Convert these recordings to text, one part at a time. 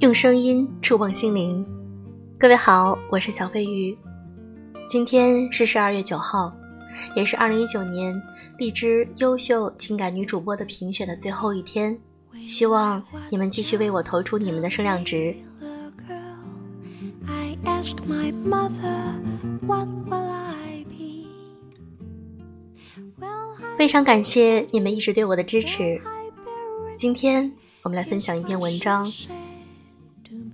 用声音触碰心灵。各位好，我是小飞鱼。今天是十二月九号，也是二零一九年荔枝优秀情感女主播的评选的最后一天。希望你们继续为我投出你们的声量值。非常感谢你们一直对我的支持。今天我们来分享一篇文章。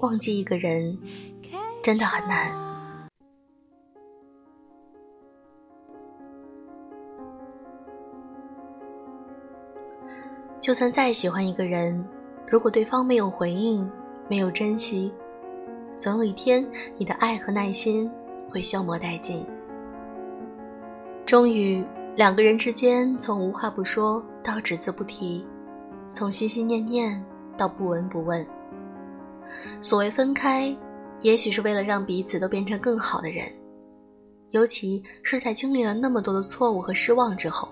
忘记一个人真的很难。就算再喜欢一个人，如果对方没有回应，没有珍惜，总有一天你的爱和耐心会消磨殆尽。终于。两个人之间，从无话不说到只字不提，从心心念念到不闻不问。所谓分开，也许是为了让彼此都变成更好的人，尤其是在经历了那么多的错误和失望之后，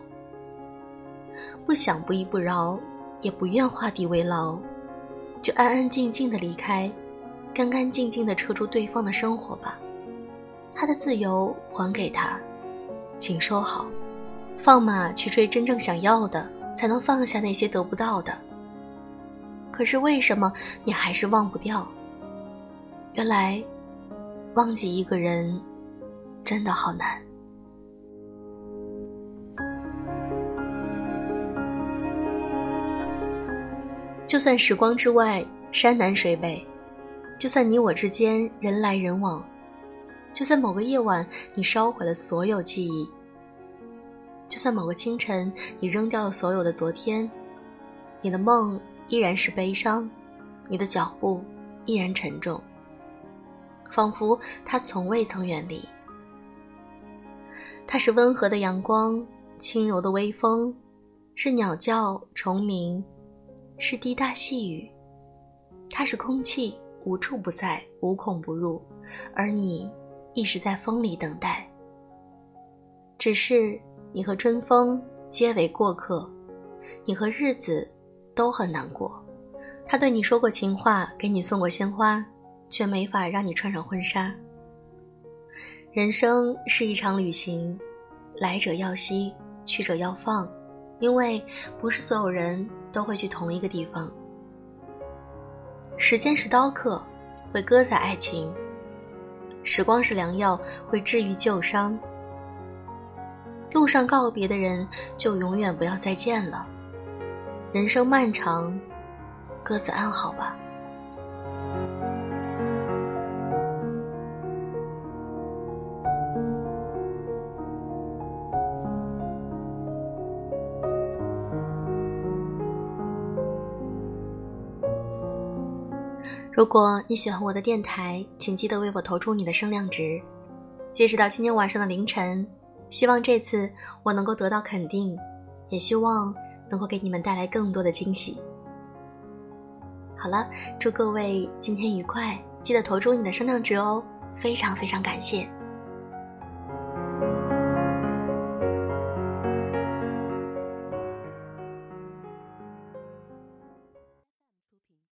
不想不依不饶，也不愿画地为牢，就安安静静的离开，干干净净的撤出对方的生活吧。他的自由还给他，请收好。放马去追真正想要的，才能放下那些得不到的。可是为什么你还是忘不掉？原来，忘记一个人，真的好难。就算时光之外，山南水北，就算你我之间人来人往，就算某个夜晚你烧毁了所有记忆。就算某个清晨，你扔掉了所有的昨天，你的梦依然是悲伤，你的脚步依然沉重，仿佛他从未曾远离。它是温和的阳光，轻柔的微风，是鸟叫虫鸣，是滴答细雨。它是空气，无处不在，无孔不入，而你一直在风里等待。只是。你和春风皆为过客，你和日子都很难过。他对你说过情话，给你送过鲜花，却没法让你穿上婚纱。人生是一场旅行，来者要惜，去者要放，因为不是所有人都会去同一个地方。时间是刀客，会割宰爱情；时光是良药，会治愈旧伤。路上告别的人，就永远不要再见了。人生漫长，各自安好吧。如果你喜欢我的电台，请记得为我投出你的声量值。截止到今天晚上的凌晨。希望这次我能够得到肯定，也希望能够给你们带来更多的惊喜。好了，祝各位今天愉快，记得投出你的声量值哦，非常非常感谢。